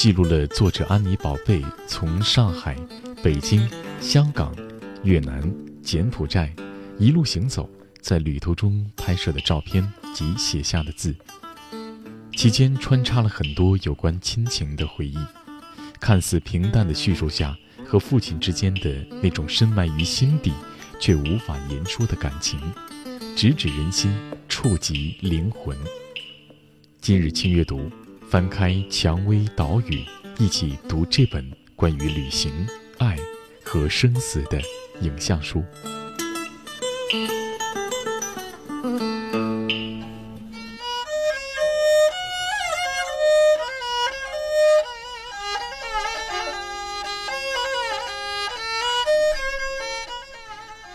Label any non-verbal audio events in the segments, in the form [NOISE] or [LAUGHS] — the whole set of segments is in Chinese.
记录了作者安妮宝贝从上海、北京、香港、越南、柬埔寨一路行走，在旅途中拍摄的照片及写下的字，期间穿插了很多有关亲情的回忆。看似平淡的叙述下，和父亲之间的那种深埋于心底却无法言说的感情，直指人心，触及灵魂。今日轻阅读。翻开《蔷薇岛屿》，一起读这本关于旅行、爱和生死的影像书。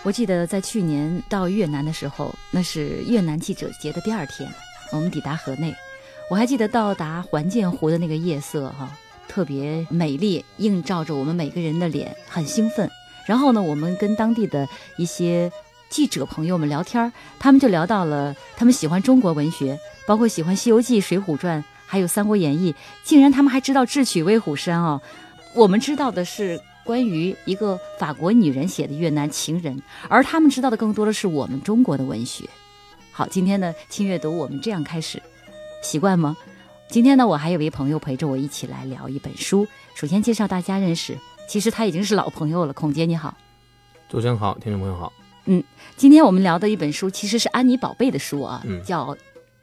我记得在去年到越南的时候，那是越南记者节的第二天，我们抵达河内。我还记得到达环建湖的那个夜色，哈，特别美丽，映照着我们每个人的脸，很兴奋。然后呢，我们跟当地的一些记者朋友们聊天，他们就聊到了他们喜欢中国文学，包括喜欢《西游记》《水浒传》，还有《三国演义》，竟然他们还知道智取威虎山哦。我们知道的是关于一个法国女人写的越南情人，而他们知道的更多的是我们中国的文学。好，今天呢，轻阅读我们这样开始。习惯吗？今天呢，我还有位朋友陪着我一起来聊一本书。首先介绍大家认识，其实他已经是老朋友了。孔杰你好，主持人好，听众朋友好。嗯，今天我们聊的一本书其实是安妮宝贝的书啊，叫《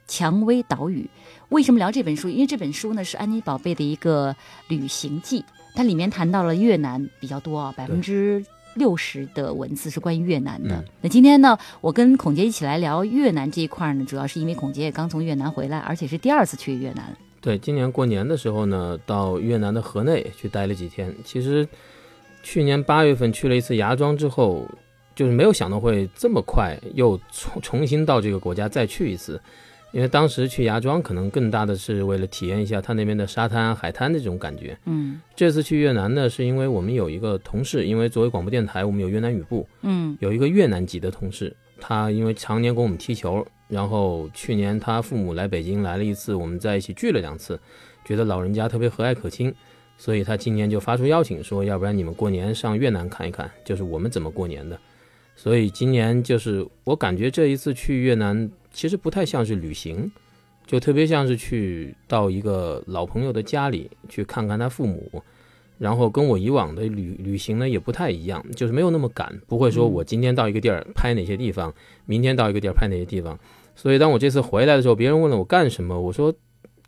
蔷薇岛屿》。为什么聊这本书？因为这本书呢是安妮宝贝的一个旅行记，它里面谈到了越南比较多啊，百分之。六十的文字是关于越南的。那今天呢，我跟孔杰一起来聊越南这一块呢，主要是因为孔杰也刚从越南回来，而且是第二次去越南。对，今年过年的时候呢，到越南的河内去待了几天。其实去年八月份去了一次芽庄之后，就是没有想到会这么快又重重新到这个国家再去一次。因为当时去芽庄，可能更大的是为了体验一下他那边的沙滩、海滩的这种感觉。嗯，这次去越南呢，是因为我们有一个同事，因为作为广播电台，我们有越南语部，嗯，有一个越南籍的同事，他因为常年跟我们踢球，然后去年他父母来北京来了一次，我们在一起聚了两次，觉得老人家特别和蔼可亲，所以他今年就发出邀请，说要不然你们过年上越南看一看，就是我们怎么过年的。所以今年就是我感觉这一次去越南。其实不太像是旅行，就特别像是去到一个老朋友的家里去看看他父母，然后跟我以往的旅旅行呢也不太一样，就是没有那么赶，不会说我今天到一个地儿拍哪些地方，明天到一个地儿拍哪些地方。所以当我这次回来的时候，别人问了我干什么，我说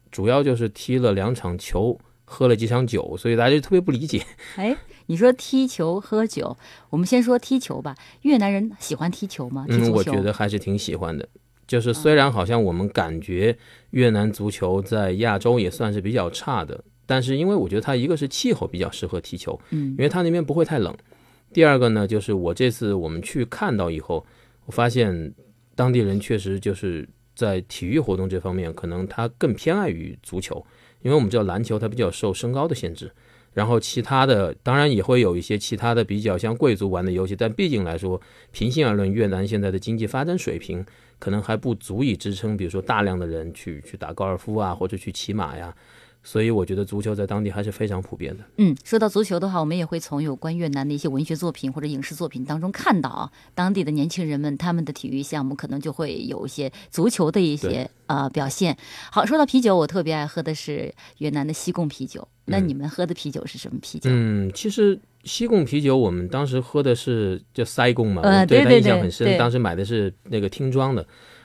主要就是踢了两场球，喝了几场酒，所以大家就特别不理解。哎，你说踢球喝酒，我们先说踢球吧。越南人喜欢踢球吗？嗯，我觉得还是挺喜欢的。就是虽然好像我们感觉越南足球在亚洲也算是比较差的，但是因为我觉得它一个是气候比较适合踢球，嗯，因为它那边不会太冷。第二个呢，就是我这次我们去看到以后，我发现当地人确实就是在体育活动这方面，可能他更偏爱于足球，因为我们知道篮球它比较受身高的限制，然后其他的当然也会有一些其他的比较像贵族玩的游戏，但毕竟来说，平心而论，越南现在的经济发展水平。可能还不足以支撑，比如说大量的人去去打高尔夫啊，或者去骑马呀，所以我觉得足球在当地还是非常普遍的。嗯，说到足球的话，我们也会从有关越南的一些文学作品或者影视作品当中看到啊，当地的年轻人们他们的体育项目可能就会有一些足球的一些呃表现。好，说到啤酒，我特别爱喝的是越南的西贡啤酒。那你们喝的啤酒是什么啤酒？嗯，其实。西贡啤酒，我们当时喝的是叫塞贡嘛，对他印象很深。当时买的是那个听装的，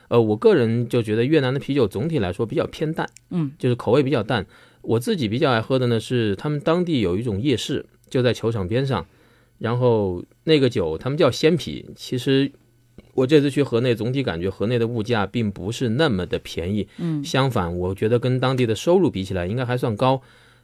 呃，我个人就觉得越南的啤酒总体来说比较偏淡，嗯，就是口味比较淡。我自己比较爱喝的呢是他们当地有一种夜市，就在球场边上，然后那个酒他们叫鲜啤。其实我这次去河内，总体感觉河内的物价并不是那么的便宜，嗯，相反，我觉得跟当地的收入比起来应该还算高。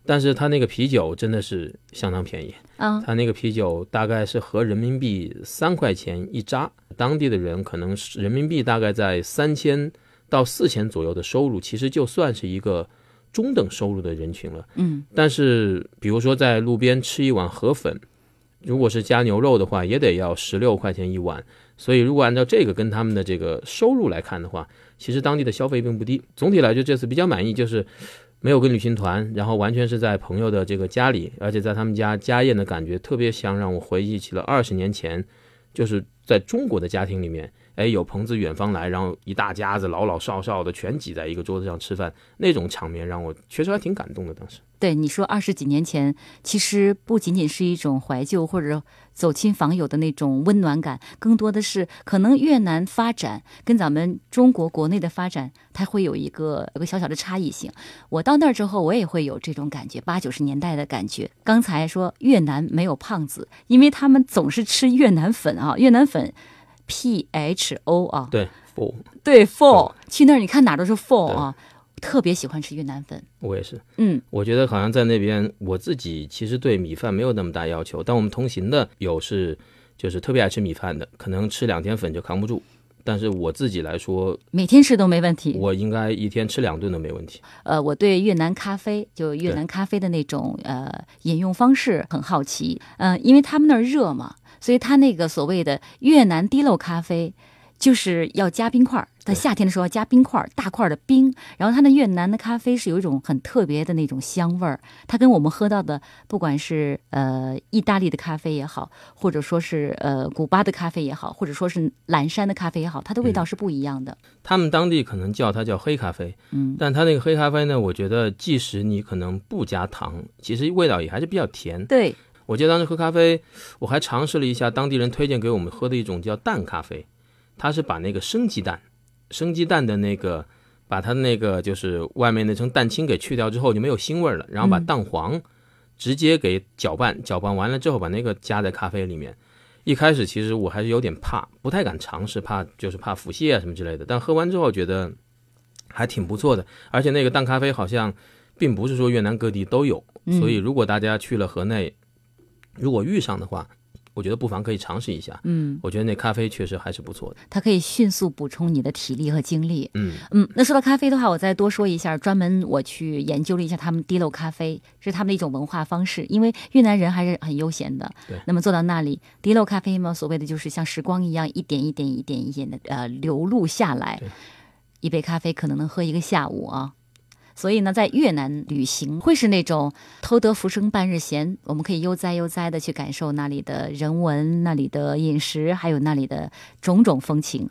但是他那个啤酒真的是相当便宜，啊，他那个啤酒大概是合人民币三块钱一扎，当地的人可能是人民币大概在三千到四千左右的收入，其实就算是一个中等收入的人群了。嗯，但是比如说在路边吃一碗河粉，如果是加牛肉的话，也得要十六块钱一碗。所以如果按照这个跟他们的这个收入来看的话，其实当地的消费并不低。总体来说，这次比较满意，就是没有跟旅行团，然后完全是在朋友的这个家里，而且在他们家家宴的感觉特别香，让我回忆起了二十年前，就是在中国的家庭里面，哎，有朋自远方来，然后一大家子老老少少的全挤在一个桌子上吃饭，那种场面让我确实还挺感动的。当时，对你说，二十几年前，其实不仅仅是一种怀旧或者走亲访友的那种温暖感，更多的是可能越南发展跟咱们中国国内的发展，它会有一个有个小小的差异性。我到那儿之后，我也会有这种感觉，八九十年代的感觉。刚才说越南没有胖子，因为他们总是吃越南粉啊，越南粉，P H O 啊，对，不，对，Pho，去那儿你看哪儿都是 Pho 啊，特别喜欢吃越南粉。我也是。嗯，我觉得好像在那边，我自己其实对米饭没有那么大要求，但我们同行的有是就是特别爱吃米饭的，可能吃两天粉就扛不住。但是我自己来说，每天吃都没问题。我应该一天吃两顿都没问题。呃，我对越南咖啡，就越南咖啡的那种呃饮用方式很好奇。嗯、因为他们那儿热嘛，所以它那个所谓的越南滴漏咖啡，就是要加冰块儿。在夏天的时候要加冰块儿，大块的冰。然后它的越南的咖啡是有一种很特别的那种香味儿，它跟我们喝到的不管是呃意大利的咖啡也好，或者说是呃古巴的咖啡也好，或者说是蓝山的咖啡也好，它的味道是不一样的。他们当地可能叫它叫黑咖啡，嗯，但它那个黑咖啡呢，我觉得即使你可能不加糖，其实味道也还是比较甜。对，我记得当时喝咖啡，我还尝试了一下当地人推荐给我们喝的一种叫蛋咖啡，它是把那个生鸡蛋，生鸡蛋的那个，把它那个就是外面那层蛋清给去掉之后就没有腥味儿了，然后把嗯蛋黄直接给搅拌，搅拌完了之后把那个加在咖啡里面。一开始其实我还是有点怕，不太敢尝试，怕就是怕腹泻啊什么之类的。但喝完之后觉得还挺不错的，而且那个蛋咖啡好像并不是说越南各地都有，嗯所以如果大家去了河内，如果遇上的话，我觉得不妨可以尝试一下。嗯，我觉得那咖啡确实还是不错的。它可以迅速补充你的体力和精力。嗯，嗯，那说到咖啡的话，我再多说一下，专门我去研究了一下他们滴漏咖啡，是他们的一种文化方式。因为越南人还是很悠闲的，对那么坐到那里，滴漏咖啡嘛，所谓的就是像时光一样，一点一点、一点一点的呃流露下来，一杯咖啡可能能喝一个下午啊。所以呢，在越南旅行会是那种偷得浮生半日闲，我们可以悠哉悠哉的去感受那里的人文、那里的饮食，还有那里的种种风情。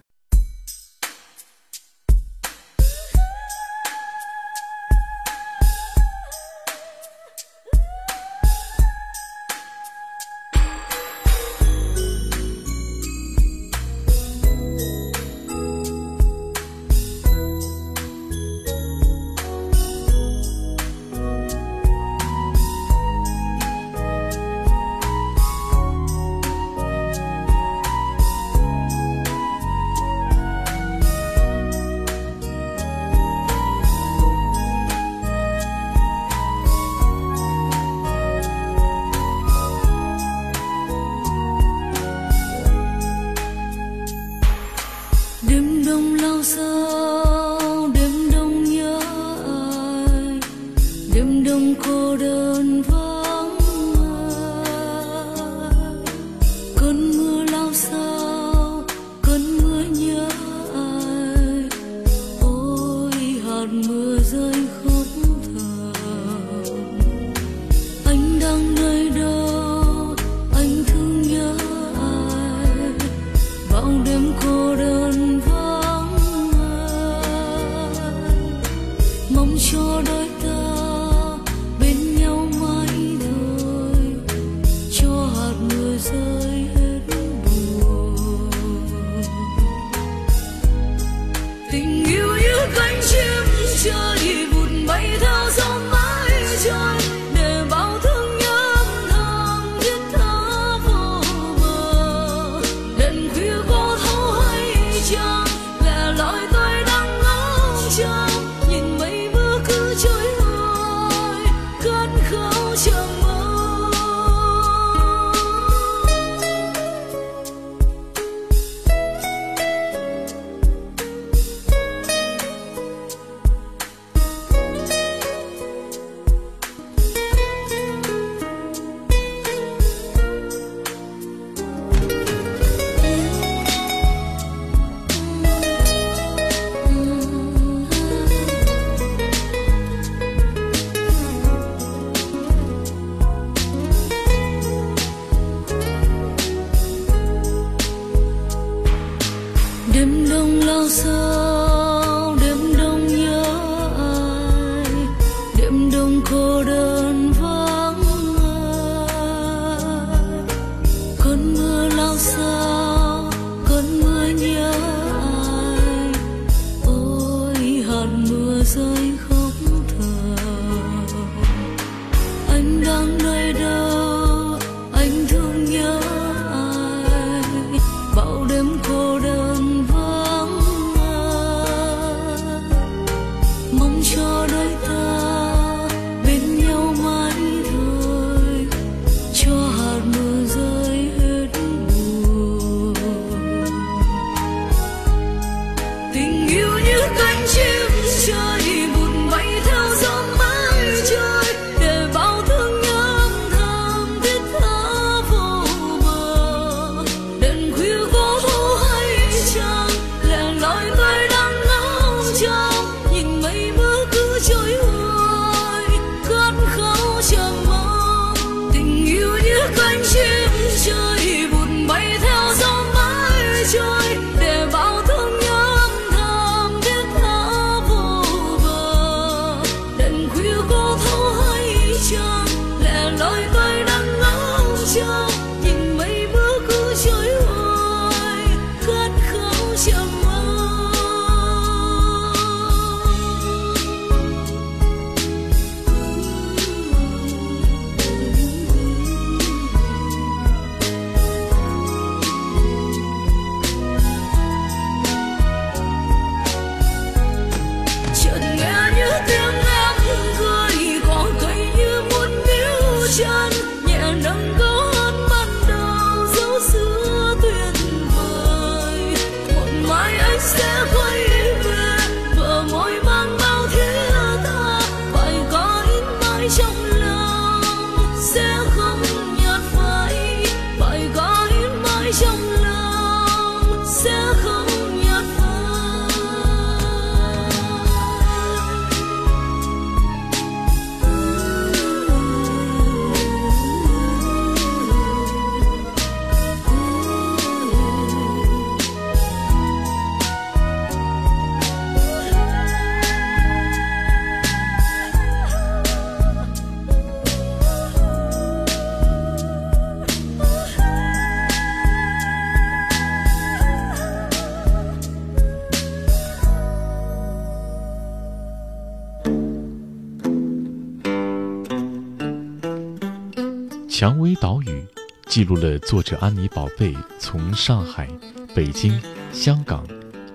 记录了作者安妮宝贝从上海、北京、香港、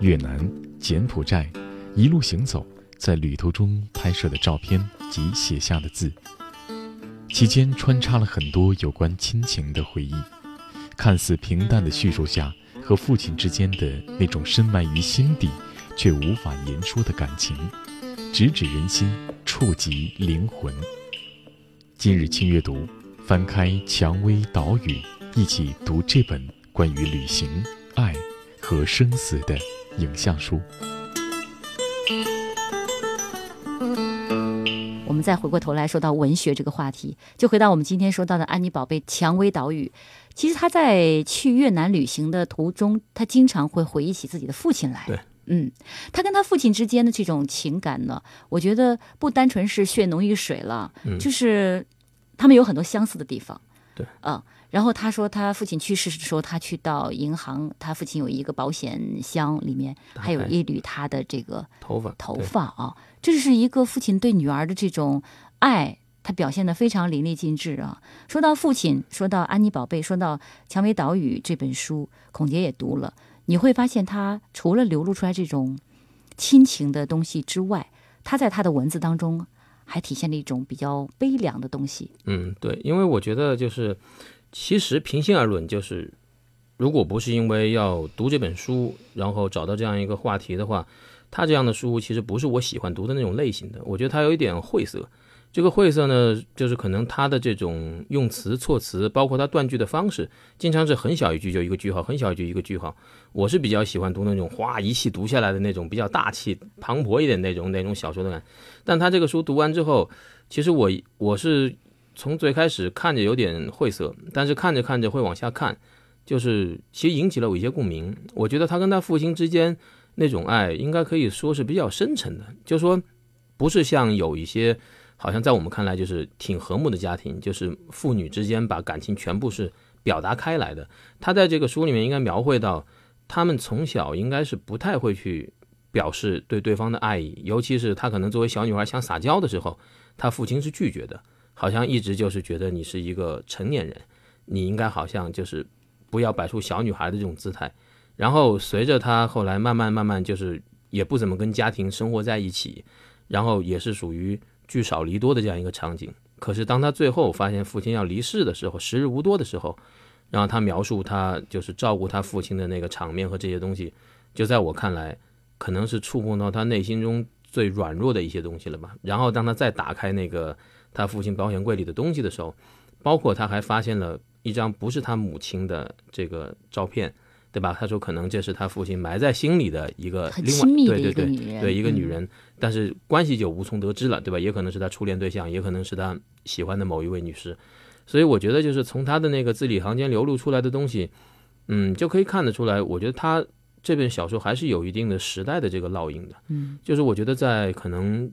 越南、柬埔寨一路行走，在旅途中拍摄的照片及写下的字，期间穿插了很多有关亲情的回忆。看似平淡的叙述下，和父亲之间的那种深埋于心底却无法言说的感情，直指人心，触及灵魂。今日轻阅读，翻开《蔷薇岛屿》，一起读这本关于旅行、爱和生死的影像书。我们再回过头来说到文学这个话题，就回到我们今天说到的安妮宝贝《蔷薇岛屿》。其实她在去越南旅行的途中，她经常会回忆起自己的父亲来。对，嗯，她跟她父亲之间的这种情感呢，我觉得不单纯是血浓于水了，嗯就是他们有很多相似的地方。对，嗯。然后他说，他父亲去世的时候，他去到银行，他父亲有一个保险箱，里面还有一缕他的这个头发，头发啊，这是一个父亲对女儿的这种爱，他表现的非常淋漓尽致啊。说到父亲，说到安妮宝贝，说到《蔷薇岛屿》这本书，孔杰也读了，你会发现他除了流露出来这种亲情的东西之外，他在他的文字当中还体现了一种比较悲凉的东西。嗯，对，因为我觉得就是，其实平心而论，就是如果不是因为要读这本书，然后找到这样一个话题的话，他这样的书其实不是我喜欢读的那种类型的。我觉得他有一点晦涩。这个晦涩呢，就是可能他的这种用词、措辞，包括他断句的方式，经常是很小一句就一个句号，很小一句一个句号。我是比较喜欢读那种哗一气读下来的那种比较大气、磅礴一点那种那种小说的感。但他这个书读完之后，其实我我是从最开始看着有点晦涩，但是看着看着会往下看，就是其实引起了我一些共鸣。我觉得他跟他父亲之间那种爱，应该可以说是比较深沉的，就是说不是像有一些好像在我们看来就是挺和睦的家庭，就是父女之间把感情全部是表达开来的。他在这个书里面应该描绘到，他们从小应该是不太会去表示对对方的爱意，尤其是他可能作为小女孩想撒娇的时候，他父亲是拒绝的，好像一直就是觉得你是一个成年人，你应该好像就是不要摆出小女孩的这种姿态。然后随着他后来慢慢慢慢就是也不怎么跟家庭生活在一起，然后也是属于聚少离多的这样一个场景。可是当他最后发现父亲要离世的时候，时日无多的时候，然后他描述他就是照顾他父亲的那个场面和这些东西，就在我看来，可能是触碰到他内心中最软弱的一些东西了吧。然后当他再打开那个他父亲保险柜里的东西的时候，包括他还发现了一张不是他母亲的这个照片，对吧？他说可能这是他父亲埋在心里的一个很另外亲密的一对对对对一个女嗯人，但是关系就无从得知了，对吧？也可能是他初恋对象，也可能是他喜欢的某一位女士。所以我觉得，就是从他的那个字里行间流露出来的东西，嗯，就可以看得出来，我觉得他这本小说还是有一定的时代的这个烙印的。嗯，就是我觉得在可能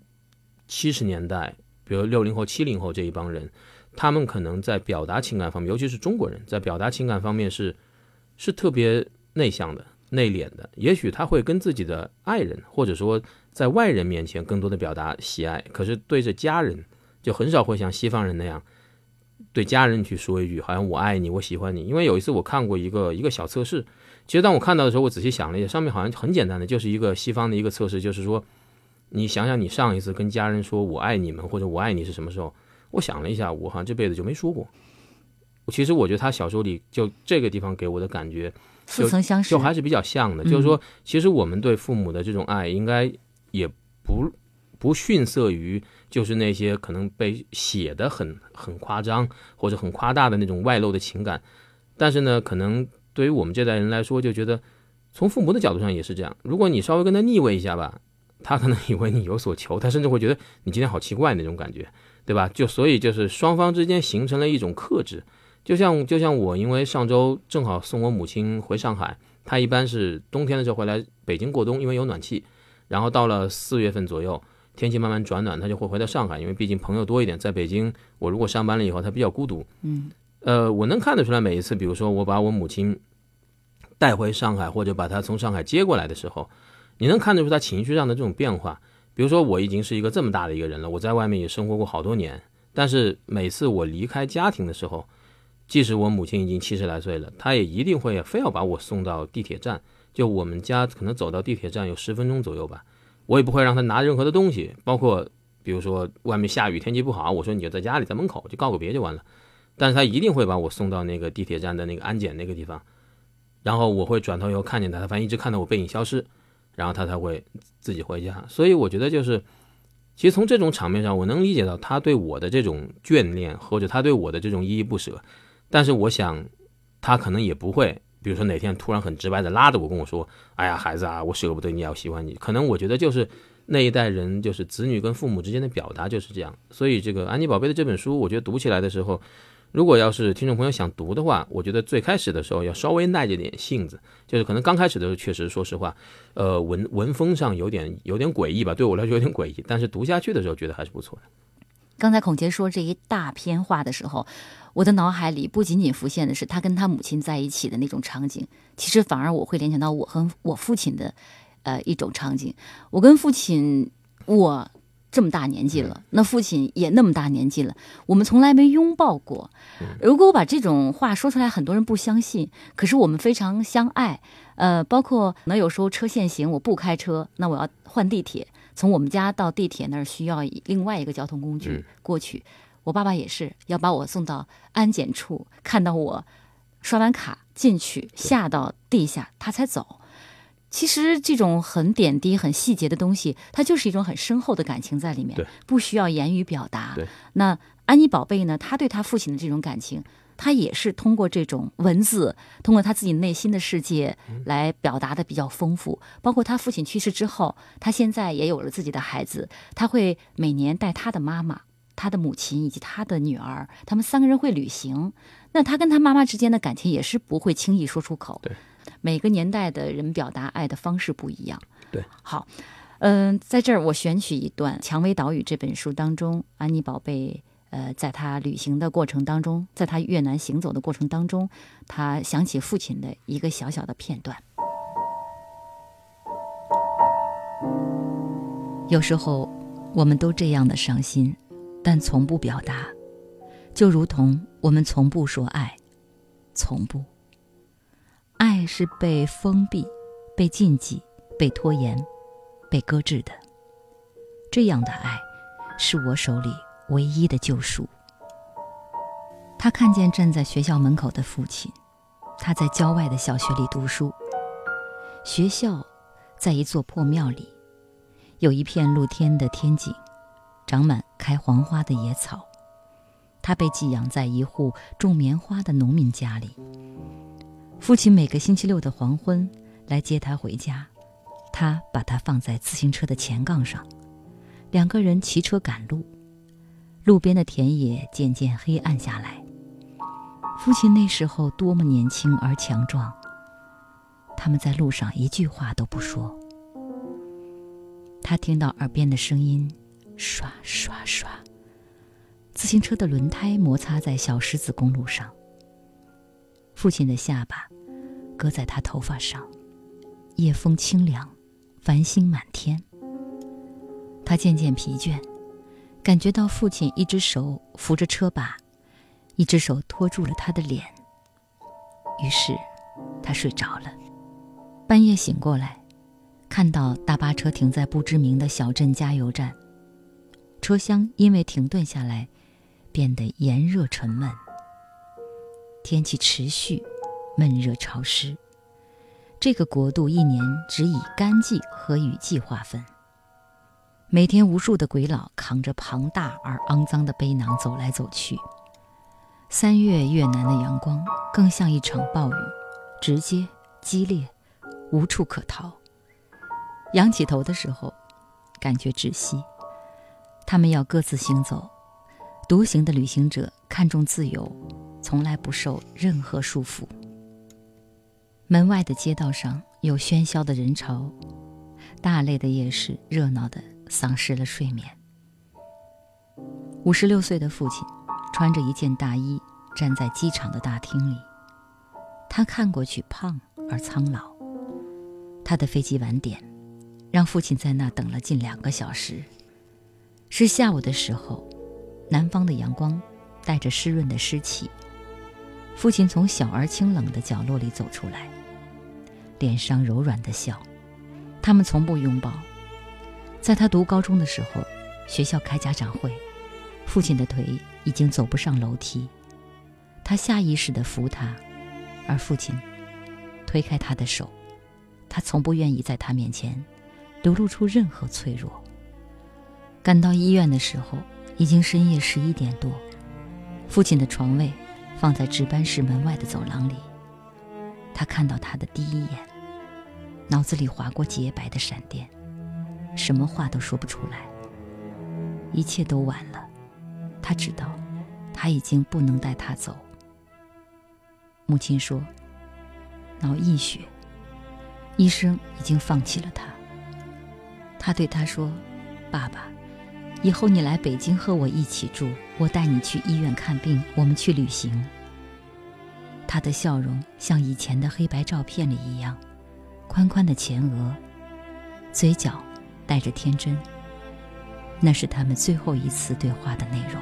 七十年代，比如六零后、七零后这一帮人，他们可能在表达情感方面，尤其是中国人在表达情感方面是是特别内向的、内敛的。也许他会跟自己的爱人，或者说在外人面前更多的表达喜爱，可是对着家人就很少会像西方人那样。对家人去说一句，好像我爱你，我喜欢你。因为有一次我看过一个一个小测试，其实当我看到的时候，我仔细想了一下，上面好像很简单的，就是一个西方的一个测试，就是说，你想想你上一次跟家人说我爱你们或者我爱你是什么时候？我想了一下，我好像这辈子就没说过。其实我觉得他小说里就这个地方给我的感觉，似曾相识，就还是比较像的，就是说，其实我们对父母的这种爱，应该也不不逊色于就是那些可能被写的很很夸张或者很夸大的那种外露的情感。但是呢，可能对于我们这代人来说，就觉得从父母的角度上也是这样。如果你稍微跟他逆位一下吧，他可能以为你有所求，他甚至会觉得你今天好奇怪那种感觉，对吧？就所以就是双方之间形成了一种克制。就像就像我，因为上周正好送我母亲回上海，她一般是冬天的时候回来北京过冬，因为有暖气。然后到了四月份左右，天气慢慢转暖，她就会回到上海，因为毕竟朋友多一点。在北京，我如果上班了以后，她比较孤独。嗯，呃，我能看得出来，每一次，比如说我把我母亲带回上海，或者把她从上海接过来的时候，你能看得出她情绪上的这种变化。比如说，我已经是一个这么大的一个人了，我在外面也生活过好多年，但是每次我离开家庭的时候，即使我母亲已经七十来岁了，她也一定会非要把我送到地铁站。就我们家可能走到地铁站有十分钟左右吧，我也不会让她拿任何的东西，包括比如说外面下雨天气不好，我说你就在家里，在门口就告个别就完了。但是她一定会把我送到那个地铁站的那个安检那个地方，然后我会转头以后看见她，她反正一直看到我背影消失，然后她才会自己回家。所以我觉得就是。其实从这种场面上，我能理解到他对我的这种眷恋，或者他对我的这种依依不舍。但是我想，他可能也不会，比如说哪天突然很直白的拉着我跟我说：“哎呀，孩子啊，我舍不得你，要喜欢你。”可能我觉得就是那一代人，就是子女跟父母之间的表达就是这样。所以这个安妮宝贝的这本书，我觉得读起来的时候，如果要是听众朋友想读的话，我觉得最开始的时候要稍微耐着点性子，就是可能刚开始的时候，确实说实话，呃，文文风上有点有点诡异吧，对我来说有点诡异，但是读下去的时候觉得还是不错的。刚才孔杰说这一大篇话的时候，我的脑海里不仅仅浮现的是他跟他母亲在一起的那种场景，其实反而我会联想到我和我父亲的，呃，一种场景。我跟父亲，我这么大年纪了，那父亲也那么大年纪了，我们从来没拥抱过。如果我把这种话说出来，很多人不相信，可是我们非常相爱。呃，包括可能有时候车限行，我不开车，那我要换地铁。从我们家到地铁那儿需要以另外一个交通工具嗯过去。我爸爸也是要把我送到安检处，看到我刷完卡进去，下到地下，他才走。其实这种很点滴、很细节的东西，它就是一种很深厚的感情在里面，不需要言语表达。那安妮宝贝呢？她对她父亲的这种感情，她也是通过这种文字，通过她自己内心的世界来表达的比较丰富。包括她父亲去世之后，她现在也有了自己的孩子，她会每年带她的妈妈、她的母亲以及他的女儿，他们三个人会旅行。那他跟他妈妈之间的感情也是不会轻易说出口。对，每个年代的人表达爱的方式不一样。对，好。嗯，在这儿我选取一段《蔷薇岛屿》这本书当中，安妮宝贝，呃，在他旅行的过程当中，在他越南行走的过程当中，他想起父亲的一个小小的片段。有时候，我们都这样的伤心，但从不表达，就如同我们从不说爱，从不。爱是被封闭、被禁忌、被拖延。被搁置的，这样的爱，是我手里唯一的救赎。他看见站在学校门口的父亲，他在郊外的小学里读书。学校在一座破庙里，有一片露天的天井，长满开黄花的野草。他被寄养在一户种棉花的农民家里。父亲每个星期六的黄昏来接他回家，他把他放在自行车的前杠上，两个人骑车赶路。路边的田野渐渐黑暗下来。父亲那时候多么年轻而强壮。他们在路上一句话都不说。他听到耳边的声音，刷刷刷。自行车的轮胎摩擦在小石子公路上。父亲的下巴搁在他头发上，夜风清凉，繁星满天。他渐渐疲倦，感觉到父亲一只手扶着车把，一只手托住了他的脸。于是，他睡着了。半夜醒过来，看到大巴车停在不知名的小镇加油站，车厢因为停顿下来。变得炎热沉闷，天气持续闷热潮湿。这个国度一年只以干季和雨季划分。每天无数的鬼佬扛着庞大而肮脏的背囊走来走去。三月越南的阳光更像一场暴雨，直接、激烈，无处可逃。仰起头的时候，感觉窒息。他们要各自行走。独行的旅行者看重自由，从来不受任何束缚。门外的街道上有喧嚣的人潮，大类的夜市热闹的丧失了睡眠。五十六岁的父亲穿着一件大衣站在机场的大厅里，他看过去胖而苍老。他的飞机晚点，让父亲在那等了近两个小时。是下午的时候。南方的阳光带着湿润的湿气。父亲从小而清冷的角落里走出来，脸上柔软的笑。他们从不拥抱。在他读高中的时候，学校开家长会，父亲的腿已经走不上楼梯。他下意识地扶他，而父亲推开他的手。他从不愿意在他面前流露出任何脆弱。赶到医院的时候。已经深夜十一点多，父亲的床位放在值班室门外的走廊里。他看到他的第一眼，脑子里划过洁白的闪电，什么话都说不出来。一切都晚了，他知道，他已经不能带他走。母亲说：“脑溢血，医生已经放弃了他。”他对他说：“爸爸。”以后你来北京和我一起住，我带你去医院看病，我们去旅行。他的笑容像以前的黑白照片里一样，宽宽的前额，嘴角带着天真。那是他们最后一次对话的内容。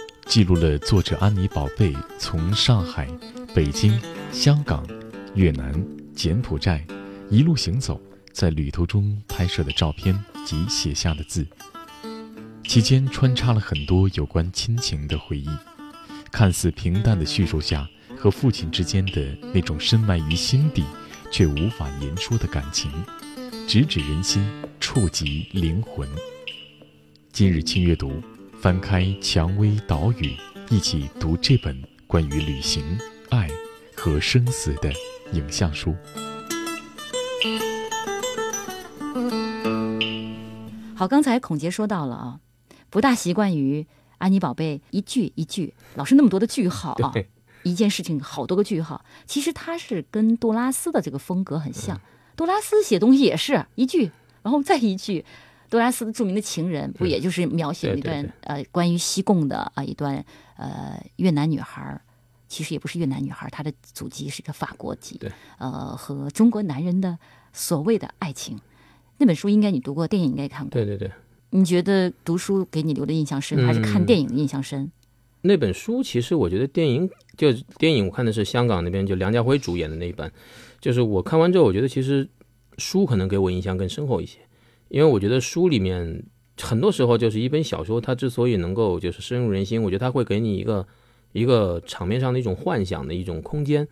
记录了作者安妮宝贝从上海、北京、香港、越南、柬埔寨一路行走，在旅途中拍摄的照片及写下的字，期间穿插了很多有关亲情的回忆。看似平淡的叙述下，和父亲之间的那种深埋于心底却无法言说的感情，直指人心，触及灵魂。今日轻阅读。翻开《蔷薇岛屿》，一起读这本关于旅行、爱和生死的影像书。好，刚才孔杰说到了啊，不大习惯于安妮宝贝一句一句，老是那么多的句号啊。[LAUGHS] 一件事情好多个句号。其实他是跟杜拉斯的这个风格很像，杜拉斯写东西也是一句，然后再一句。杜拉斯的著名的情人，不也就是描写了一段呃关于西贡的啊、一段呃越南女孩儿，其实也不是越南女孩儿，她的祖籍是一个法国籍，对，呃和中国男人的所谓的爱情。那本书应该你读过，电影应该看过。对对对，你觉得读书给你留的印象深，还是看嗯电影的印象深？那本书其实我觉得电影就电影我看的是香港那边就梁家辉主演的那一版，就是我看完之后，我觉得其实书可能给我印象更深厚一些，因为我觉得书里面很多时候就是一本小说，它之所以能够就是深入人心，我觉得它会给你一个一个场面上的一种幻想的一种空间。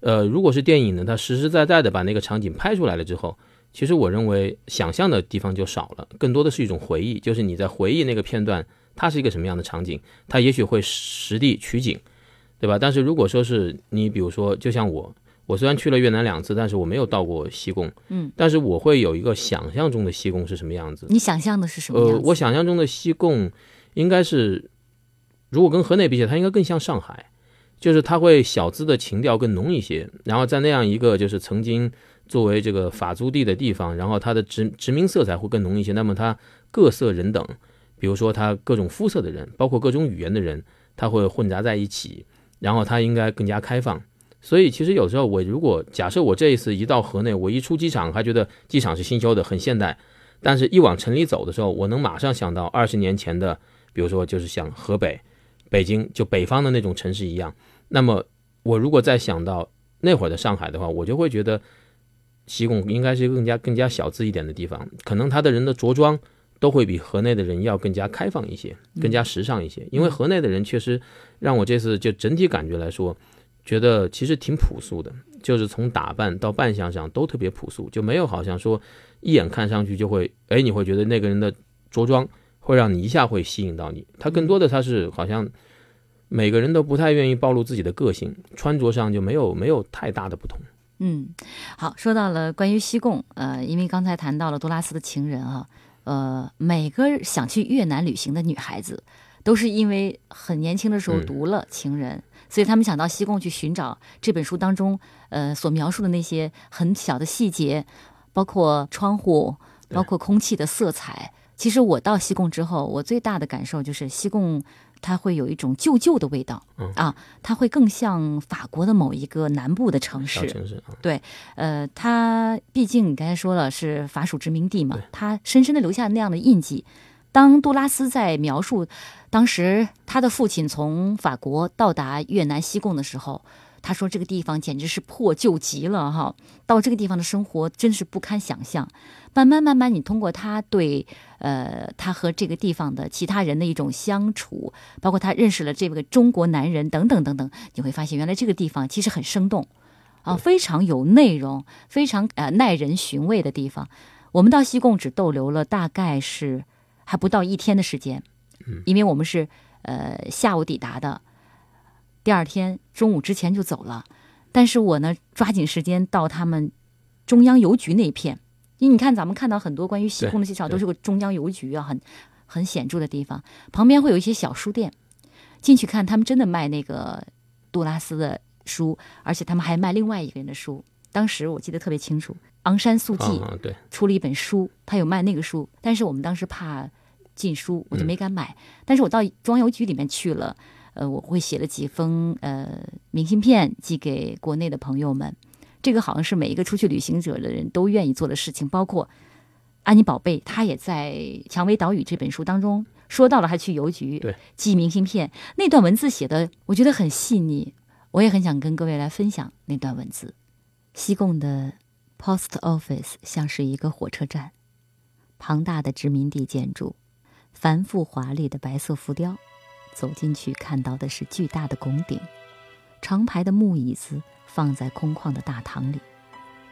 呃，如果是电影呢，它实实在在的把那个场景拍出来了之后，其实我认为想象的地方就少了，更多的是一种回忆，就是你在回忆那个片段，它是一个什么样的场景，它也许会实地取景，对吧？但是如果说是你，比如说，就像我，我虽然去了越南两次，但是我没有到过西贡，嗯，但是我会有一个想象中的西贡是什么样子。你想象的是什么样呃，我想象中的西贡应该是，如果跟河内比起来，它应该更像上海，就是它会小资的情调更浓一些。然后在那样一个就是曾经作为这个法租地的地方，然后它的殖殖民色彩会更浓一些。那么它各色人等，比如说它各种肤色的人，包括各种语言的人，它会混杂在一起。然后它应该更加开放。所以其实有时候我如果假设我这一次一到河内，我一出机场还觉得机场是新修的，很现代。但是，一往城里走的时候，我能马上想到二十年前的，比如说就是像河北、北京，就北方的那种城市一样。那么，我如果再想到那会儿的上海的话，我就会觉得西贡应该是更加更加小资一点的地方，可能他的人的着装都会比河内的人要更加开放一些，更加时尚一些。因为河内的人确实让我这次就整体感觉来说，觉得其实挺朴素的，就是从打扮到扮相上都特别朴素，就没有好像说一眼看上去就会，哎，你会觉得那个人的着装会让你一下会吸引到你。他更多的他是好像每个人都不太愿意暴露自己的个性，穿着上就没有没有太大的不同。嗯，好，说到了关于西贡，呃，因为刚才谈到了多拉斯的情人啊，呃，每个想去越南旅行的女孩子，都是因为很年轻的时候嗯读了《情人》所以他们想到西贡去寻找这本书当中呃所描述的那些很小的细节，包括窗户，包括空气的色彩。其实我到西贡之后，我最大的感受就是西贡它会有一种旧旧的味道、嗯啊，它会更像法国的某一个南部的城市。小城市啊，呃，它毕竟你刚才说了是法属殖民地嘛，它深深的留下那样的印记。当杜拉斯在描述当时他的父亲从法国到达越南西贡的时候，他说这个地方简直是破旧极了哈，到这个地方的生活真是不堪想象。慢慢慢慢，你通过他对呃他和这个地方的其他人的一种相处，包括他认识了这个中国男人等等等等，你会发现原来这个地方其实很生动。啊，非常有内容，非常呃耐人寻味的地方。我们到西贡只逗留了大概是还不到一天的时间，因为我们是呃下午抵达的，第二天中午之前就走了。但是我呢，抓紧时间到他们中央邮局那一片，因为你看咱们看到很多关于西贡的介绍都是个中央邮局啊，很很显著的地方，旁边会有一些小书店，进去看他们真的卖那个杜拉斯的书，而且他们还卖另外一个人的书。当时我记得特别清楚，昂山素季出了一本书，他有卖那个书，但是我们当时怕禁书，我就没敢买。但是我到装邮局里面去了，呃，我会写了几封呃明信片寄给国内的朋友们。这个好像是每一个出去旅行者的人都愿意做的事情，包括安妮宝贝，她也在《蔷薇岛屿》这本书当中说到了，还去邮局寄明信片。那段文字写的，我觉得很细腻，我也很想跟各位来分享那段文字。西贡的 Post Office 像是一个火车站，庞大的殖民地建筑，繁复华丽的白色浮雕，走进去看到的是巨大的拱顶，长排的木椅子放在空旷的大堂里，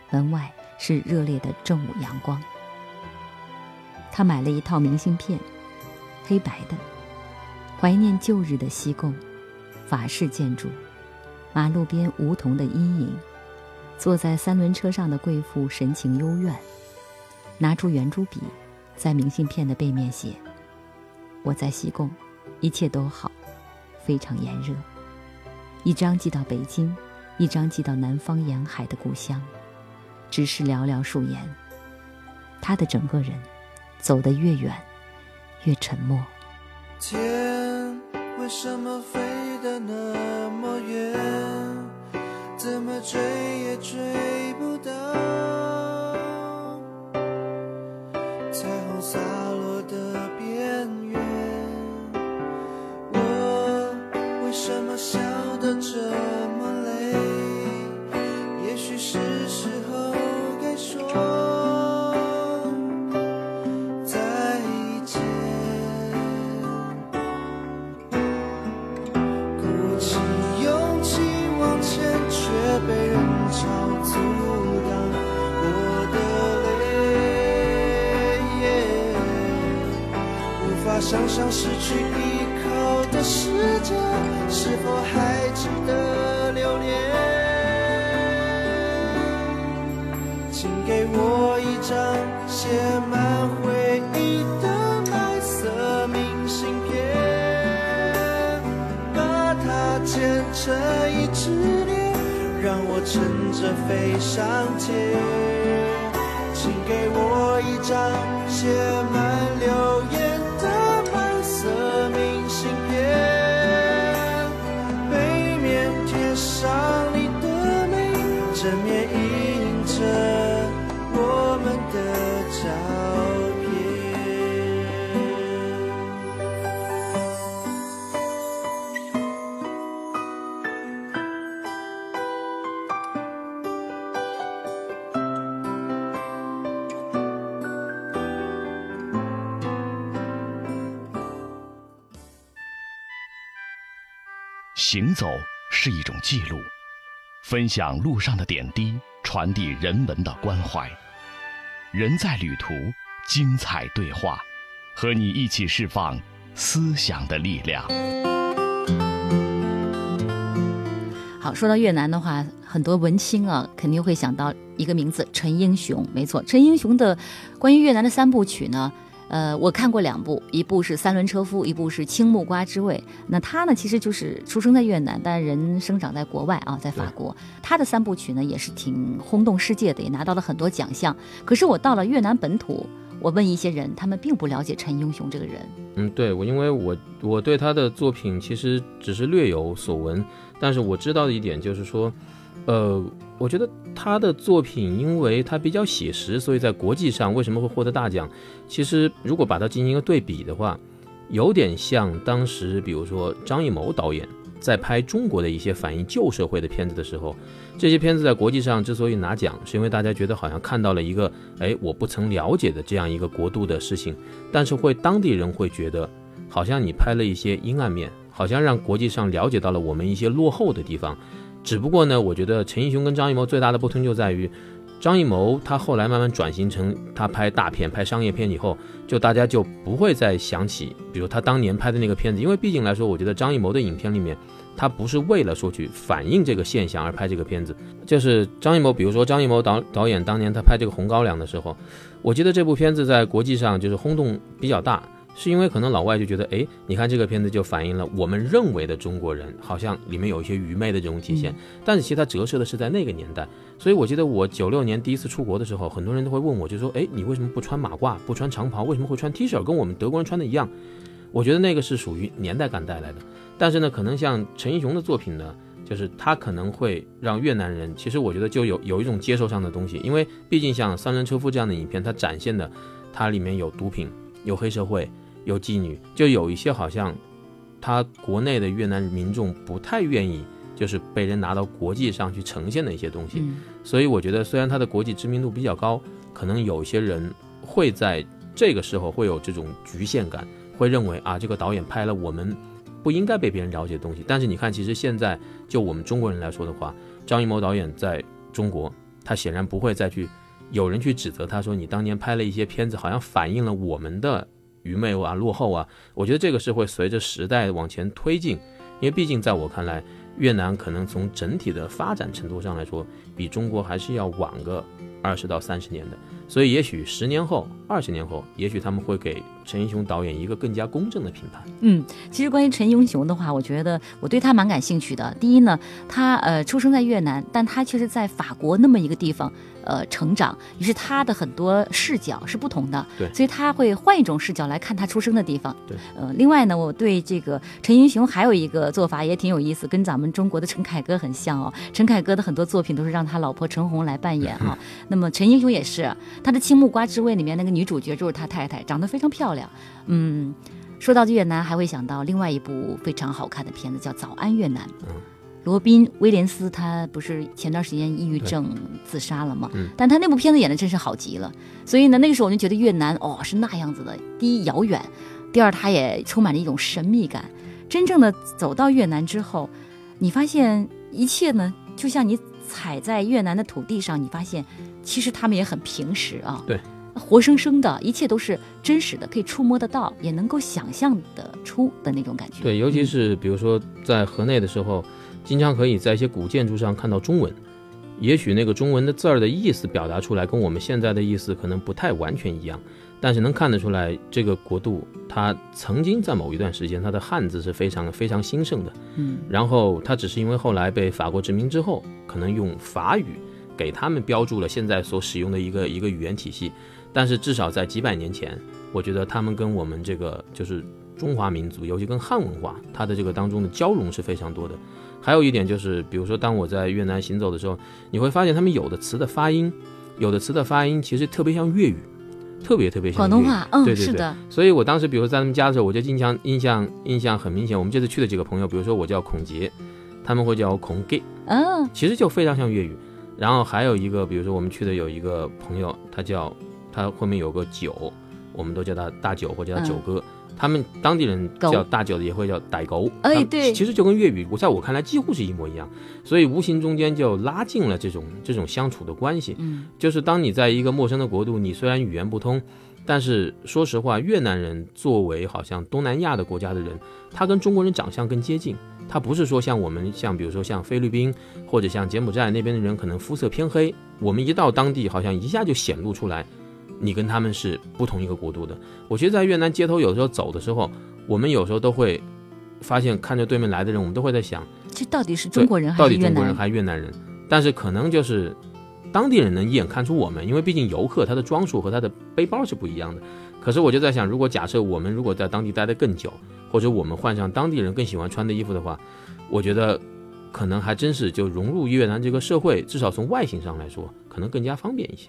门外是热烈的正午阳光。他买了一套明信片，黑白的，怀念旧日的西贡，法式建筑，马路边梧桐的阴影。坐在三轮车上的贵妇神情幽怨，拿出圆珠笔，在明信片的背面写：“我在西贡，一切都好，非常炎热。”一张寄到北京，一张寄到南方沿海的故乡，只是寥寥数言。他的整个人，走得越远，越沉默。天为什么飞得那么远？怎么追也追不到？彩虹洒落走是一种记录，分享路上的点滴，传递人文的关怀。人在旅途，精彩对话，和你一起释放思想的力量。好，说到越南的话，很多文青啊肯定会想到一个名字陈英雄。没错，陈英雄的关于越南的三部曲呢，呃，我看过两部，一部是《三轮车夫》，一部是《青木瓜之味》。那他呢，其实就是出生在越南，但人生长在国外啊，在法国。他的三部曲呢，也是挺轰动世界的，也拿到了很多奖项。可是我到了越南本土，我问一些人，他们并不了解陈英雄这个人。嗯，对我，因为我我对他的作品其实只是略有所闻，但是我知道的一点就是说，呃，我觉得他的作品因为他比较写实，所以在国际上为什么会获得大奖？其实如果把它进行一个对比的话，有点像当时比如说张艺谋导演在拍中国的一些反映旧社会的片子的时候，这些片子在国际上之所以拿奖，是因为大家觉得好像看到了一个哎我不曾了解的这样一个国度的事情，但是会当地人会觉得，好像你拍了一些阴暗面，好像让国际上了解到了我们一些落后的地方。只不过呢，我觉得陈奕迅跟张艺谋最大的不同就在于，张艺谋他后来慢慢转型成他拍大片、拍商业片以后，就大家就不会再想起，比如他当年拍的那个片子，因为毕竟来说，我觉得张艺谋的影片里面，他不是为了说去反映这个现象而拍这个片子，就是张艺谋，比如说张艺谋导导演当年他拍这个《红高粱》的时候，我记得这部片子在国际上就是轰动比较大。是因为可能老外就觉得，哎，你看这个片子就反映了我们认为的中国人，好像里面有一些愚昧的这种体现。但是其实它折射的是在那个年代，所以我记得我九六年第一次出国的时候，很多人都会问我，就说，哎，你为什么不穿马褂，不穿长袍，为什么会穿 T 恤，跟我们德国人穿的一样？我觉得那个是属于年代感带来的。但是呢，可能像陈英雄的作品呢，就是他可能会让越南人，其实我觉得就有有一种接受上的东西，因为毕竟像《三轮车夫》这样的影片，它展现的，它里面有毒品，有黑社会。有妓女，就有一些好像，他国内的越南民众不太愿意，就是被人拿到国际上去呈现的一些东西。嗯所以我觉得，虽然他的国际知名度比较高，可能有些人会在这个时候会有这种局限感，会认为啊，这个导演拍了我们不应该被别人了解的东西。但是你看，其实现在就我们中国人来说的话，张艺谋导演在中国，他显然不会再去有人去指责他说，你当年拍了一些片子，好像反映了我们的。愚昧啊，落后啊，我觉得这个是会随着时代往前推进，因为毕竟在我看来，越南可能从整体的发展程度上来说，比中国还是要晚个二十到三十年的。所以也许十年后、二十年后，也许他们会给陈英雄导演一个更加公正的评判。嗯，其实关于陈英雄的话，我觉得我对他蛮感兴趣的。第一呢，他呃出生在越南，但他却是在法国那么一个地方呃成长，于是他的很多视角是不同的。对所以他会换一种视角来看他出生的地方。对，呃，另外呢，我对这个陈英雄还有一个做法也挺有意思，跟咱们中国的陈凯歌很像哦。陈凯歌的很多作品都是让他老婆陈红来扮演 [LAUGHS] 哈、那么陈英雄也是，他的《青木瓜之味》里面那个女主角就是他太太，长得非常漂亮。嗯，说到越南，还会想到另外一部非常好看的片子，叫《早安越南》。嗯罗宾·威廉斯他不是前段时间抑郁症自杀了吗？嗯但他那部片子演的真是好极了。所以呢，那个时候我就觉得越南哦是那样子的。第一遥远，第二它也充满着一种神秘感。真正的走到越南之后，你发现一切呢，就像你踩在越南的土地上，你发现其实他们也很平实啊。对。活生生的，一切都是真实的，可以触摸得到，也能够想象得出的那种感觉。对，尤其是比如说在河内的时候，经常可以在一些古建筑上看到中文，也许那个中文的字儿的意思表达出来跟我们现在的意思可能不太完全一样，但是能看得出来这个国度它曾经在某一段时间它的汉字是非常非常兴盛的，嗯，然后它只是因为后来被法国殖民之后，可能用法语给他们标注了现在所使用的一个一个语言体系，但是至少在几百年前，我觉得他们跟我们这个就是中华民族，尤其跟汉文化，它的这个当中的交融是非常多的。还有一点就是，比如说当我在越南行走的时候，你会发现他们有的词的发音，有的词的发音其实特别像粤语，特别特别像广东话，嗯，对对对是的，所以我当时，比如在他们家的时候，我就印象印象印象很明显。我们这次去的几个朋友，比如说我叫孔杰，他们会叫我孔 gay，嗯，其实就非常像粤语。然后还有一个，比如说我们去的有一个朋友，他叫他后面有个九，我们都叫他大九或者叫他九哥。他们当地人叫大九的也会叫傣狗，哎对其实就跟粤语，我在我看来几乎是一模一样，所以无形中间就拉近了这种这种相处的关系。嗯，就是当你在一个陌生的国度，你虽然语言不通，但是说实话，越南人作为好像东南亚的国家的人，他跟中国人长相更接近。他不是说像我们像比如说像菲律宾或者像柬埔寨那边的人可能肤色偏黑，我们一到当地好像一下就显露出来，你跟他们是不同一个国度的。我觉得在越南街头有时候走的时候，我们有时候都会发现看着对面来的人，我们都会在想，这到底是中国人还是越南底中国人还是越南人？但是可能就是当地人能一眼看出我们，因为毕竟游客他的装束和他的背包是不一样的。可是我就在想，如果假设我们如果在当地待得更久，或者我们换上当地人更喜欢穿的衣服的话，我觉得可能还真是就融入越南这个社会，至少从外形上来说，可能更加方便一些。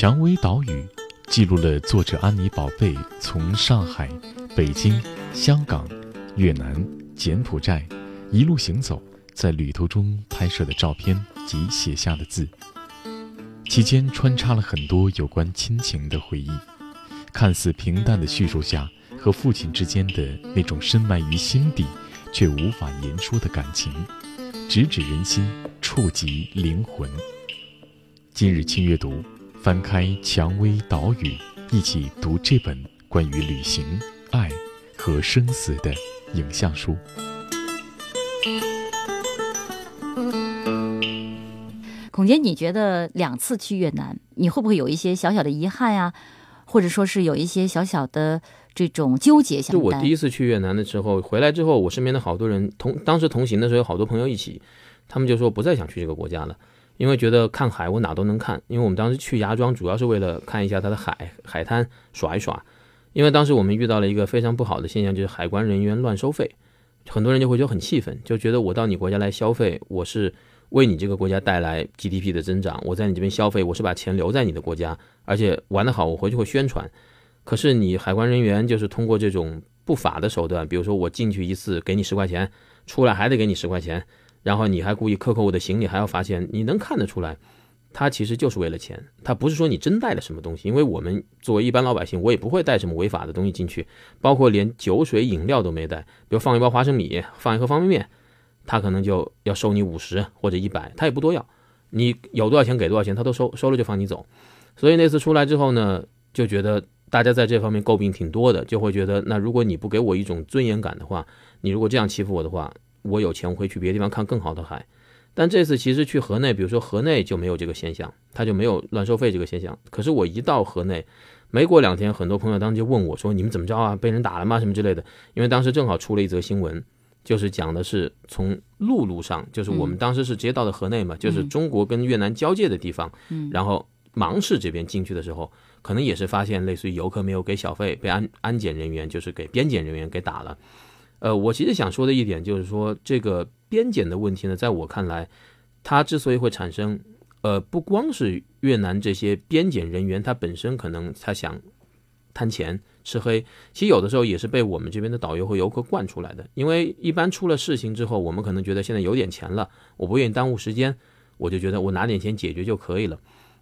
蔷薇岛屿记录了作者安妮宝贝从上海、北京、香港、越南、柬埔寨一路行走，在旅途中拍摄的照片及写下的字。期间穿插了很多有关亲情的回忆，看似平淡的叙述下，和父亲之间的那种深埋于心底却无法言说的感情，直指人心，触及灵魂。今日轻阅读，翻开《蔷薇岛屿》，一起读这本关于旅行、爱和生死的影像书。孔杰，你觉得两次去越南，你会不会有一些小小的遗憾呀、或者说是有一些小小的这种纠结？就我第一次去越南的时候，回来之后，我身边的好多人同当时同行的时候，有好多朋友一起，他们就说不再想去这个国家了，因为觉得看海我哪都能看。因为我们当时去芽庄主要是为了看一下它的海海滩耍一耍，因为当时我们遇到了一个非常不好的现象，就是海关人员乱收费，很多人就会觉得很气愤，就觉得我到你国家来消费，我是为你这个国家带来 GDP 的增长，我在你这边消费，我是把钱留在你的国家，而且玩得好，我回去会宣传。可是你海关人员就是通过这种不法的手段，比如说我进去一次给你十块钱，出来还得给你十块钱，然后你还故意克扣我的行李还要罚钱，你能看得出来，他其实就是为了钱，他不是说你真带了什么东西，因为我们作为一般老百姓，我也不会带什么违法的东西进去，包括连酒水饮料都没带，比如放一包花生米，放一盒方便面，他可能就要收你五十或者一百，他也不多要，你有多少钱给多少钱，他都收，收了就放你走。所以那次出来之后呢，就觉得大家在这方面诟病挺多的，就会觉得那如果你不给我一种尊严感的话，你如果这样欺负我的话，我有钱我会去别的地方看更好的海。但这次其实去河内，比如说河内就没有这个现象，它就没有乱收费这个现象。可是我一到河内，没过两天，很多朋友当时就问我说：“你们怎么着啊？被人打了吗？什么之类的？”因为当时正好出了一则新闻，就是讲的是从陆路上，就是我们当时是直接到的河内嘛，就是中国跟越南交界的地方，嗯然后芒市这边进去的时候，可能也是发现类似于游客没有给小费，被安安检人员就是给边检人员给打了。呃，我其实想说的一点就是说，这个边检的问题呢，在我看来，它之所以会产生，呃，不光是越南这些边检人员他本身可能他想贪钱吃黑，其实有的时候也是被我们这边的导游和游客惯出来的。因为一般出了事情之后，我们可能觉得现在有点钱了，我不愿意耽误时间，我就觉得我拿点钱解决就可以了。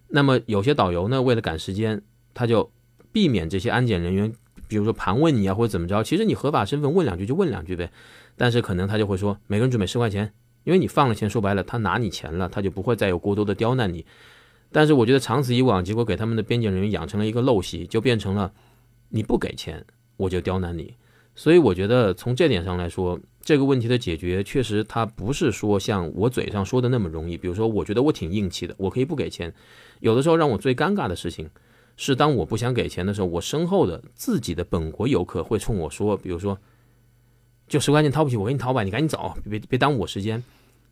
那么有些导游呢，为了赶时间，他就避免这些安检人员，比如说盘问你啊，或者怎么着。其实你合法身份问两句就问两句呗，但是可能他就会说每个人准备十块钱，因为你放了钱，说白了他拿你钱了，他就不会再有过多的刁难你。但是我觉得长此以往，结果给他们的边检人员养成了一个陋习，就变成了你不给钱我就刁难你。所以我觉得从这点上来说，这个问题的解决确实它不是说像我嘴上说的那么容易。比如说，我觉得我挺硬气的，我可以不给钱。有的时候让我最尴尬的事情是，当我不想给钱的时候，我身后的自己的本国游客会冲我说，比如说，就十块钱掏不起，我给你掏吧，你赶紧走，别别耽误我时间。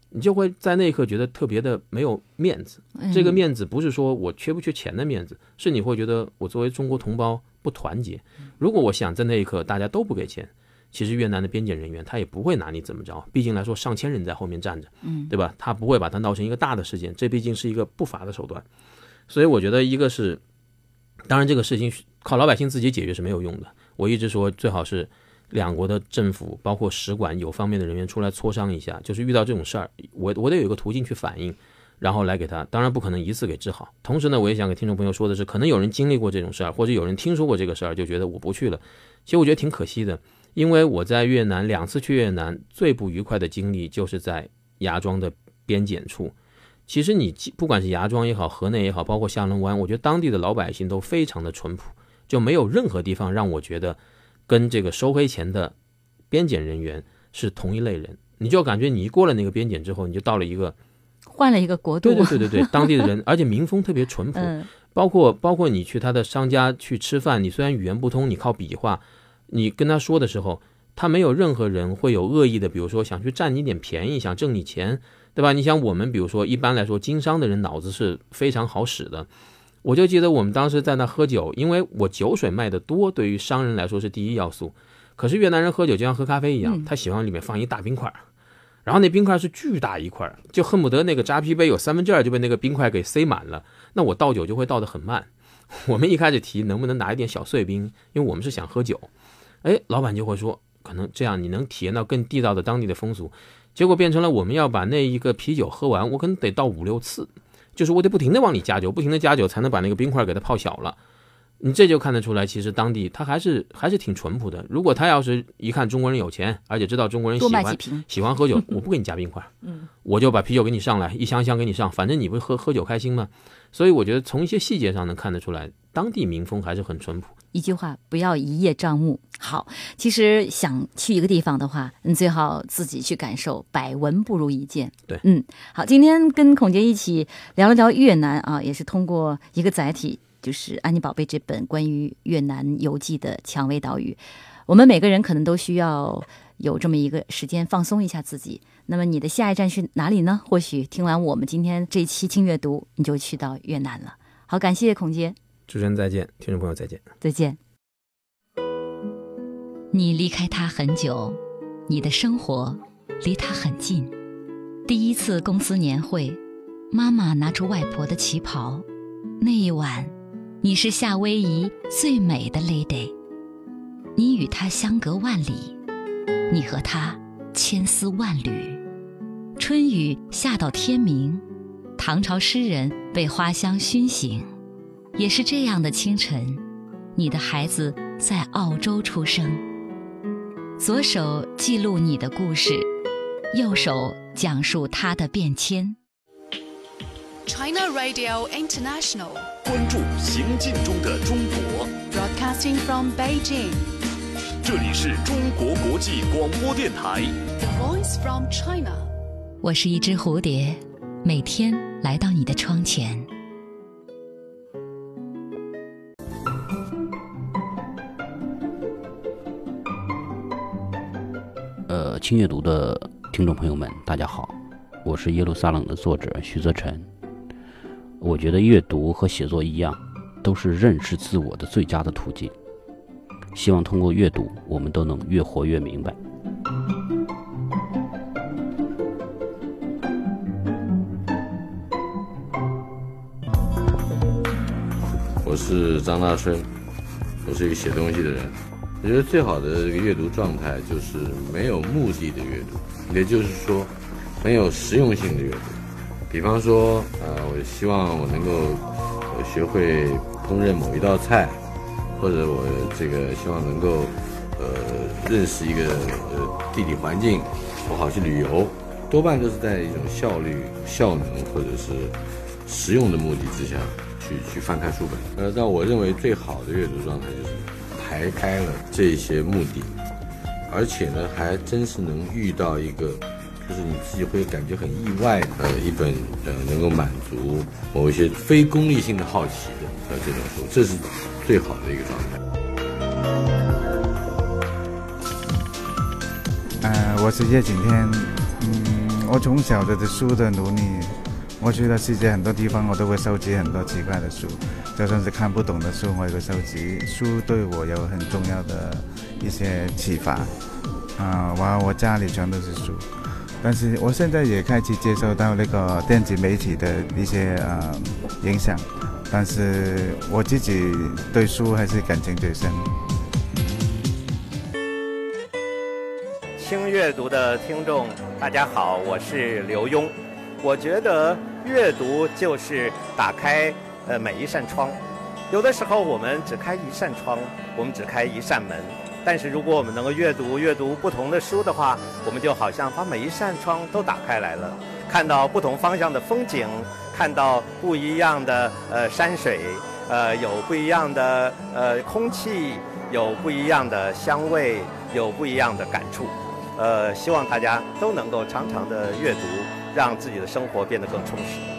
你就会在那一刻觉得特别的没有面子。这个面子不是说我缺不缺钱的面子，是你会觉得我作为中国同胞不团结。如果我想在那一刻大家都不给钱，其实越南的边检人员他也不会拿你怎么着，毕竟来说上千人在后面站着，嗯，对吧？他不会把它闹成一个大的事件，这毕竟是一个不法的手段。所以我觉得一个是，当然这个事情靠老百姓自己解决是没有用的。我一直说最好是两国的政府，包括使馆有方面的人员出来磋商一下，就是遇到这种事儿，我我得有一个途径去反映，然后来给他，当然不可能一次给治好。同时呢，我也想给听众朋友说的是，可能有人经历过这种事儿，或者有人听说过这个事儿，就觉得我不去了。其实我觉得挺可惜的，因为我在越南两次去越南，最不愉快的经历就是在芽庄的边检处。其实你不管是芽庄也好，河内也好，包括下龙湾，我觉得当地的老百姓都非常的淳朴，就没有任何地方让我觉得跟这个收黑钱的边检人员是同一类人。你就感觉你一过了那个边检之后，你就到了一个换了一个国度，对对对对对，[LAUGHS] 当地的人，而且民风特别淳朴。嗯包括包括你去他的商家去吃饭，你虽然语言不通，你靠比划，你跟他说的时候，他没有任何人会有恶意的，比如说想去占你点便宜，想挣你钱，对吧？你想我们比如说一般来说经商的人脑子是非常好使的，我就记得我们当时在那喝酒，因为我酒水卖的多，对于商人来说是第一要素。可是越南人喝酒就像喝咖啡一样，他喜欢里面放一大冰块儿，然后那冰块是巨大一块，就恨不得那个扎啤杯有三分之二就被那个冰块给塞满了。那我倒酒就会倒得很慢。[LAUGHS] 我们一开始提能不能拿一点小碎冰，因为我们是想喝酒。哎，老板就会说，可能这样你能体验到更地道的当地的风俗。结果变成了我们要把那一个啤酒喝完，我可能得倒五六次，就是我得不停的往里加酒，不停的加酒才能把那个冰块给它泡小了。你这就看得出来，其实当地他还是还是挺淳朴的。如果他要是一看中国人有钱，而且知道中国人喜欢。喜欢喝酒，[LAUGHS] 我不给你加冰块，嗯，我就把啤酒给你上来，一箱箱给你上，反正你不是喝喝酒开心吗？所以我觉得从一些细节上能看得出来，当地民风还是很淳朴。一句话，不要一叶障目。好，其实想去一个地方的话，你最好自己去感受，百闻不如一见。对嗯，好，今天跟孔杰一起聊了聊越南啊，也是通过一个载体，就是《安妮宝贝》这本关于越南游记的蔷薇岛屿。我们每个人可能都需要有这么一个时间放松一下自己。那么你的下一站是哪里呢？或许听完我们今天这一期轻阅读，你就去到越南了。好，感谢孔杰。主持人再见，听众朋友再见。再见。你离开他很久，你的生活离他很近。第一次公司年会，妈妈拿出外婆的旗袍，那一晚，你是夏威夷最美的 lady。你与他相隔万里，你和他千丝万缕。春雨下到天明，唐朝诗人被花香熏醒。也是这样的清晨，你的孩子在澳洲出生。左手记录你的故事，右手讲述他的变迁。China Radio International, 关注行进中的中国，broadcasting from Beijing. 这里是中国国际广播电台。The voice from China. 我是一只蝴蝶，每天来到你的窗前。轻阅读的听众朋友们，大家好，我是耶路撒冷的作者徐泽辰。我觉得阅读和写作一样，都是认识自我的最佳的途径。希望通过阅读，我们都能越活越明白。我是张大春，我是一个写东西的人。我觉得最好的这个阅读状态就是没有目的的阅读，也就是说，很有实用性的阅读。比方说，呃，我希望我能够呃学会烹饪某一道菜，或者我这个希望能够呃认识一个呃地理环境，我好去旅游，多半都是在一种效率、效能或者是实用的目的之下去去翻开书本。呃，但我认为最好的阅读状态就是排开了这些目的，而且呢，还真是能遇到一个，就是你自己会感觉很意外的一本呃能够满足某一些非功利性的好奇的呃这种书，这是最好的一个状态。呃，我是叶景天。嗯，我从小的书的努力，我去到世界很多地方，我都会收集很多奇怪的书，就算是看不懂的书，我也会收集。书对我有很重要的一些启发。啊、我我家里全都是书，但是我现在也开始接受到那个电子媒体的一些呃影响，但是我自己对书还是感情最深。轻阅读的听众，大家好，我是刘墉。我觉得阅读就是打开呃每一扇窗，有的时候我们只开一扇窗，我们只开一扇门，但是如果我们能够阅读阅读不同的书的话，我们就好像把每一扇窗都打开来了，看到不同方向的风景，看到不一样的呃山水，呃有不一样的呃空气，有不一样的香味，有不一样的感触。呃，希望大家都能够常常的阅读，让自己的生活变得更充实。